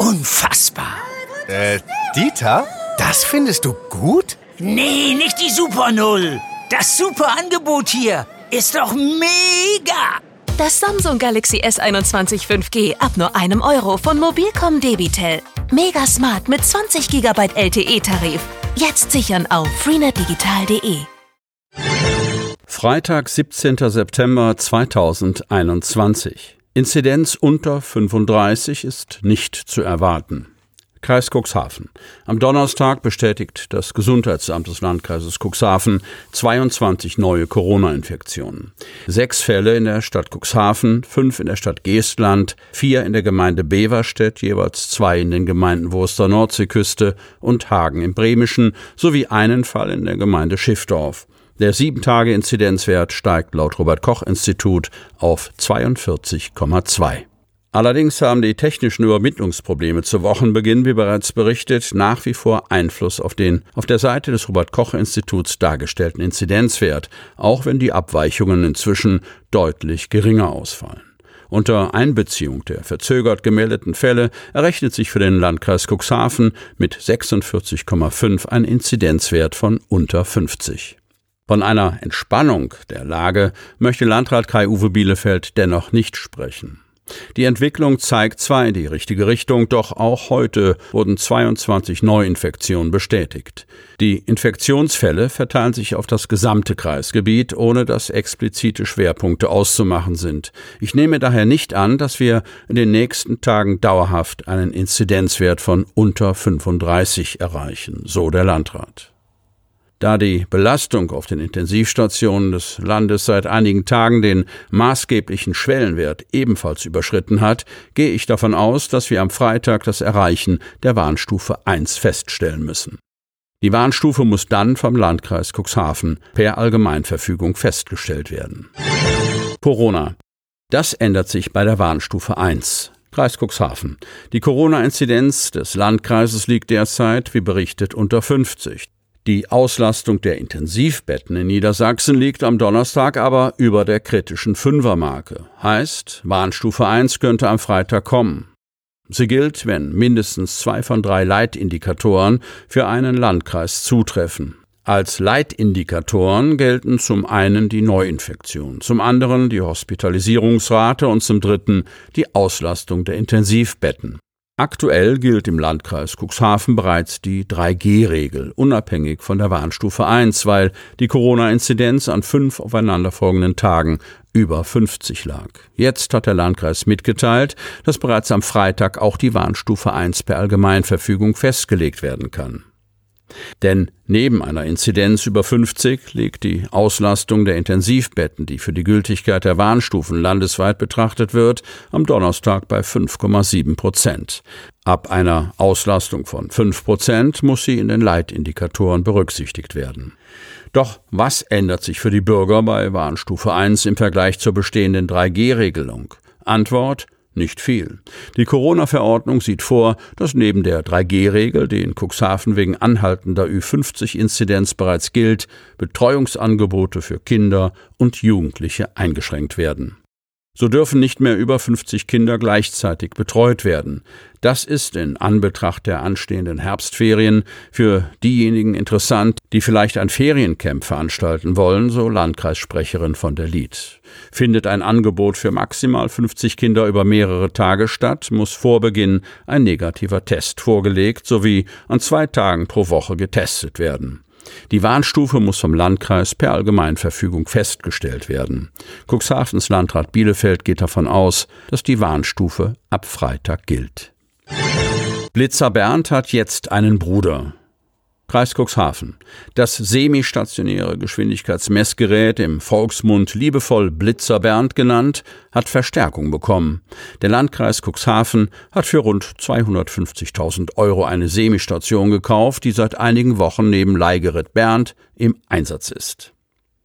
Unfassbar! Äh, Dieter? Das findest du gut? Nee, nicht die Super Null. Das super Angebot hier ist doch mega! Das Samsung Galaxy S21 5G ab nur einem Euro von Mobilcom Debitel. Mega smart mit 20 GB LTE-Tarif. Jetzt sichern auf freenetdigital.de. Freitag, 17. September 2021. Inzidenz unter 35 ist nicht zu erwarten. Kreis Cuxhaven. Am Donnerstag bestätigt das Gesundheitsamt des Landkreises Cuxhaven 22 neue Corona-Infektionen. Sechs Fälle in der Stadt Cuxhaven, fünf in der Stadt Geestland, vier in der Gemeinde Beverstedt, jeweils zwei in den Gemeinden Wurster Nordseeküste und Hagen im Bremischen sowie einen Fall in der Gemeinde Schiffdorf. Der 7-Tage-Inzidenzwert steigt laut Robert-Koch-Institut auf 42,2. Allerdings haben die technischen Übermittlungsprobleme zu Wochenbeginn, wie bereits berichtet, nach wie vor Einfluss auf den auf der Seite des Robert-Koch-Instituts dargestellten Inzidenzwert, auch wenn die Abweichungen inzwischen deutlich geringer ausfallen. Unter Einbeziehung der verzögert gemeldeten Fälle errechnet sich für den Landkreis Cuxhaven mit 46,5 ein Inzidenzwert von unter 50. Von einer Entspannung der Lage möchte Landrat Kai-Uwe Bielefeld dennoch nicht sprechen. Die Entwicklung zeigt zwar in die richtige Richtung, doch auch heute wurden 22 Neuinfektionen bestätigt. Die Infektionsfälle verteilen sich auf das gesamte Kreisgebiet, ohne dass explizite Schwerpunkte auszumachen sind. Ich nehme daher nicht an, dass wir in den nächsten Tagen dauerhaft einen Inzidenzwert von unter 35 erreichen, so der Landrat. Da die Belastung auf den Intensivstationen des Landes seit einigen Tagen den maßgeblichen Schwellenwert ebenfalls überschritten hat, gehe ich davon aus, dass wir am Freitag das Erreichen der Warnstufe 1 feststellen müssen. Die Warnstufe muss dann vom Landkreis Cuxhaven per Allgemeinverfügung festgestellt werden. Corona. Das ändert sich bei der Warnstufe 1. Kreis Cuxhaven. Die Corona-Inzidenz des Landkreises liegt derzeit, wie berichtet, unter 50. Die Auslastung der Intensivbetten in Niedersachsen liegt am Donnerstag aber über der kritischen Fünfermarke. Heißt, Warnstufe 1 könnte am Freitag kommen. Sie gilt, wenn mindestens zwei von drei Leitindikatoren für einen Landkreis zutreffen. Als Leitindikatoren gelten zum einen die Neuinfektion, zum anderen die Hospitalisierungsrate und zum dritten die Auslastung der Intensivbetten. Aktuell gilt im Landkreis Cuxhaven bereits die 3G-Regel, unabhängig von der Warnstufe 1, weil die Corona-Inzidenz an fünf aufeinanderfolgenden Tagen über 50 lag. Jetzt hat der Landkreis mitgeteilt, dass bereits am Freitag auch die Warnstufe 1 per Allgemeinverfügung festgelegt werden kann. Denn neben einer Inzidenz über 50 liegt die Auslastung der Intensivbetten, die für die Gültigkeit der Warnstufen landesweit betrachtet wird, am Donnerstag bei 5,7 Prozent. Ab einer Auslastung von 5 Prozent muss sie in den Leitindikatoren berücksichtigt werden. Doch was ändert sich für die Bürger bei Warnstufe 1 im Vergleich zur bestehenden 3G-Regelung? Antwort nicht viel. Die Corona-Verordnung sieht vor, dass neben der 3G-Regel, die in Cuxhaven wegen anhaltender Ü50-Inzidenz bereits gilt, Betreuungsangebote für Kinder und Jugendliche eingeschränkt werden. So dürfen nicht mehr über 50 Kinder gleichzeitig betreut werden. Das ist in Anbetracht der anstehenden Herbstferien für diejenigen interessant, die vielleicht ein Feriencamp veranstalten wollen, so Landkreissprecherin von der Lied. Findet ein Angebot für maximal 50 Kinder über mehrere Tage statt, muss vor Beginn ein negativer Test vorgelegt sowie an zwei Tagen pro Woche getestet werden. Die Warnstufe muss vom Landkreis per Allgemeinverfügung festgestellt werden. Cuxhavens Landrat Bielefeld geht davon aus, dass die Warnstufe ab Freitag gilt. Blitzer Bernd hat jetzt einen Bruder. Kreis Cuxhaven. Das semistationäre Geschwindigkeitsmessgerät, im Volksmund liebevoll Blitzer Bernd genannt, hat Verstärkung bekommen. Der Landkreis Cuxhaven hat für rund 250.000 Euro eine Semistation gekauft, die seit einigen Wochen neben Leihgerät Bernd im Einsatz ist.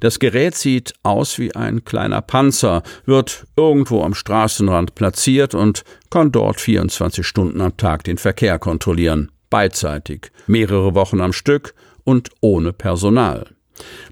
Das Gerät sieht aus wie ein kleiner Panzer, wird irgendwo am Straßenrand platziert und kann dort 24 Stunden am Tag den Verkehr kontrollieren beidseitig, mehrere Wochen am Stück und ohne Personal.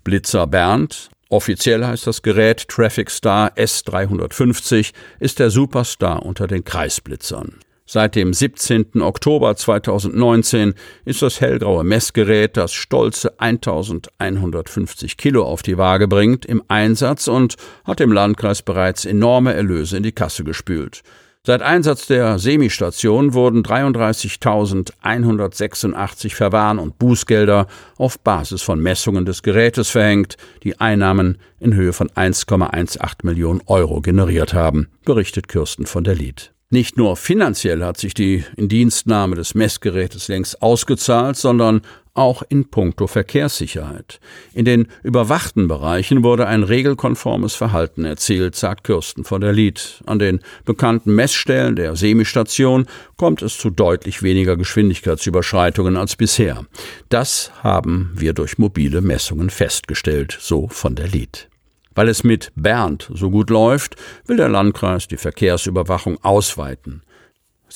Blitzer Bernd, offiziell heißt das Gerät Traffic Star S350, ist der Superstar unter den Kreisblitzern. Seit dem 17. Oktober 2019 ist das hellgraue Messgerät, das stolze 1150 Kilo auf die Waage bringt, im Einsatz und hat im Landkreis bereits enorme Erlöse in die Kasse gespült. Seit Einsatz der Semistation wurden 33.186 Verwarn- und Bußgelder auf Basis von Messungen des Gerätes verhängt, die Einnahmen in Höhe von 1,18 Millionen Euro generiert haben, berichtet Kirsten von der Lied. Nicht nur finanziell hat sich die Indienstnahme des Messgerätes längst ausgezahlt, sondern auch in puncto Verkehrssicherheit. In den überwachten Bereichen wurde ein regelkonformes Verhalten erzielt, sagt Kirsten von der Lied. An den bekannten Messstellen der Semistation kommt es zu deutlich weniger Geschwindigkeitsüberschreitungen als bisher. Das haben wir durch mobile Messungen festgestellt, so von der Lied. Weil es mit Bernd so gut läuft, will der Landkreis die Verkehrsüberwachung ausweiten.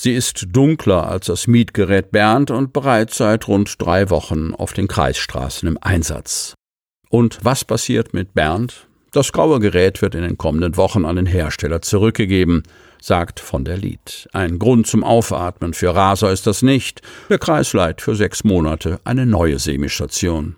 Sie ist dunkler als das Mietgerät Bernd und bereits seit rund drei Wochen auf den Kreisstraßen im Einsatz. Und was passiert mit Bernd? Das graue Gerät wird in den kommenden Wochen an den Hersteller zurückgegeben, sagt von der Lied. Ein Grund zum Aufatmen für Raser ist das nicht. Der Kreis leiht für sechs Monate eine neue Semistation.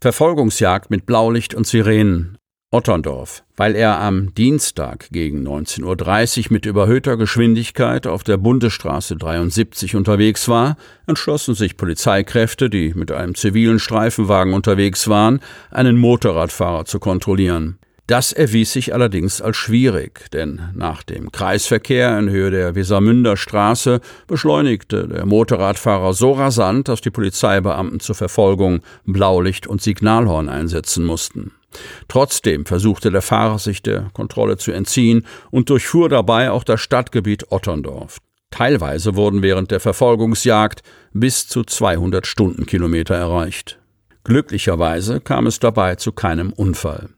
Verfolgungsjagd mit Blaulicht und Sirenen. Otterndorf, weil er am Dienstag gegen 19.30 Uhr mit überhöhter Geschwindigkeit auf der Bundesstraße 73 unterwegs war, entschlossen sich Polizeikräfte, die mit einem zivilen Streifenwagen unterwegs waren, einen Motorradfahrer zu kontrollieren. Das erwies sich allerdings als schwierig, denn nach dem Kreisverkehr in Höhe der Wesermünder Straße beschleunigte der Motorradfahrer so rasant, dass die Polizeibeamten zur Verfolgung Blaulicht und Signalhorn einsetzen mussten. Trotzdem versuchte der Fahrer sich der Kontrolle zu entziehen und durchfuhr dabei auch das Stadtgebiet Otterndorf. Teilweise wurden während der Verfolgungsjagd bis zu 200 Stundenkilometer erreicht. Glücklicherweise kam es dabei zu keinem Unfall.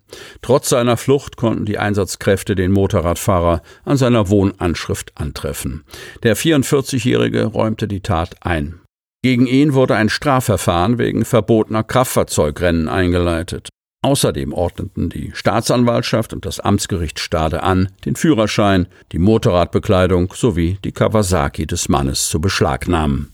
Trotz seiner Flucht konnten die Einsatzkräfte den Motorradfahrer an seiner Wohnanschrift antreffen. Der 44-Jährige räumte die Tat ein. Gegen ihn wurde ein Strafverfahren wegen verbotener Kraftfahrzeugrennen eingeleitet. Außerdem ordneten die Staatsanwaltschaft und das Amtsgericht Stade an, den Führerschein, die Motorradbekleidung sowie die Kawasaki des Mannes zu beschlagnahmen.